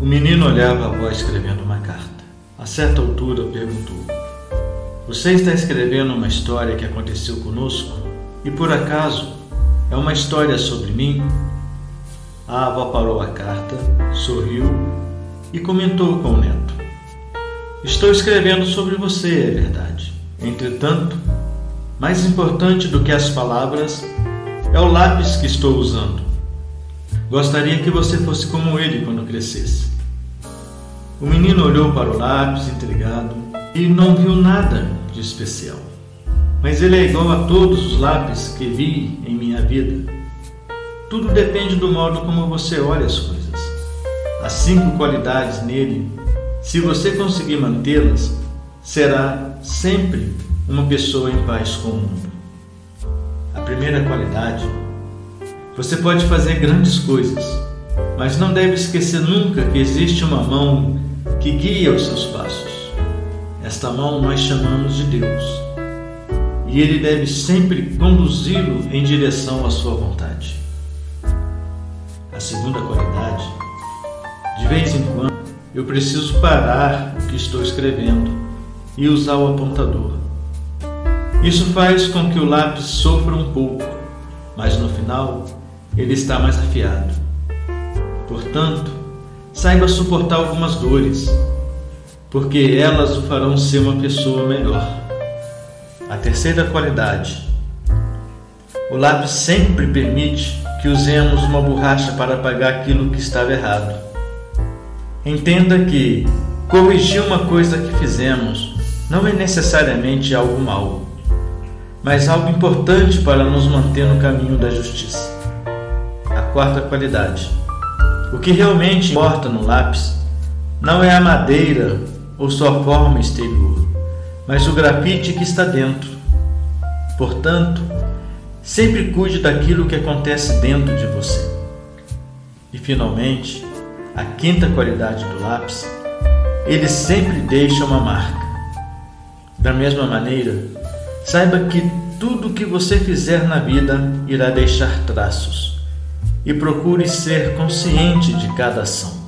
O menino olhava a avó escrevendo uma carta. A certa altura perguntou: Você está escrevendo uma história que aconteceu conosco? E por acaso é uma história sobre mim? A avó parou a carta, sorriu e comentou com o neto: Estou escrevendo sobre você, é verdade. Entretanto, mais importante do que as palavras é o lápis que estou usando. Gostaria que você fosse como ele quando crescesse. O menino olhou para o lápis intrigado e não viu nada de especial. Mas ele é igual a todos os lápis que vi em minha vida. Tudo depende do modo como você olha as coisas. As cinco qualidades nele, se você conseguir mantê-las, será sempre uma pessoa em paz com o mundo. A primeira qualidade, você pode fazer grandes coisas, mas não deve esquecer nunca que existe uma mão que guia os seus passos. Esta mão nós chamamos de Deus. E Ele deve sempre conduzi-lo em direção à sua vontade. A segunda qualidade, de vez em quando, eu preciso parar o que estou escrevendo e usar o apontador. Isso faz com que o lápis sofra um pouco, mas no final ele está mais afiado. Portanto, saiba suportar algumas dores, porque elas o farão ser uma pessoa melhor. A terceira qualidade: o lápis sempre permite que usemos uma borracha para apagar aquilo que estava errado. Entenda que corrigir uma coisa que fizemos não é necessariamente algo mal, mas algo importante para nos manter no caminho da justiça. Quarta qualidade o que realmente importa no lápis não é a madeira ou sua forma exterior, mas o grafite que está dentro. Portanto, sempre cuide daquilo que acontece dentro de você. E finalmente, a quinta qualidade do lápis, ele sempre deixa uma marca. Da mesma maneira, saiba que tudo que você fizer na vida irá deixar traços e procure ser consciente de cada ação.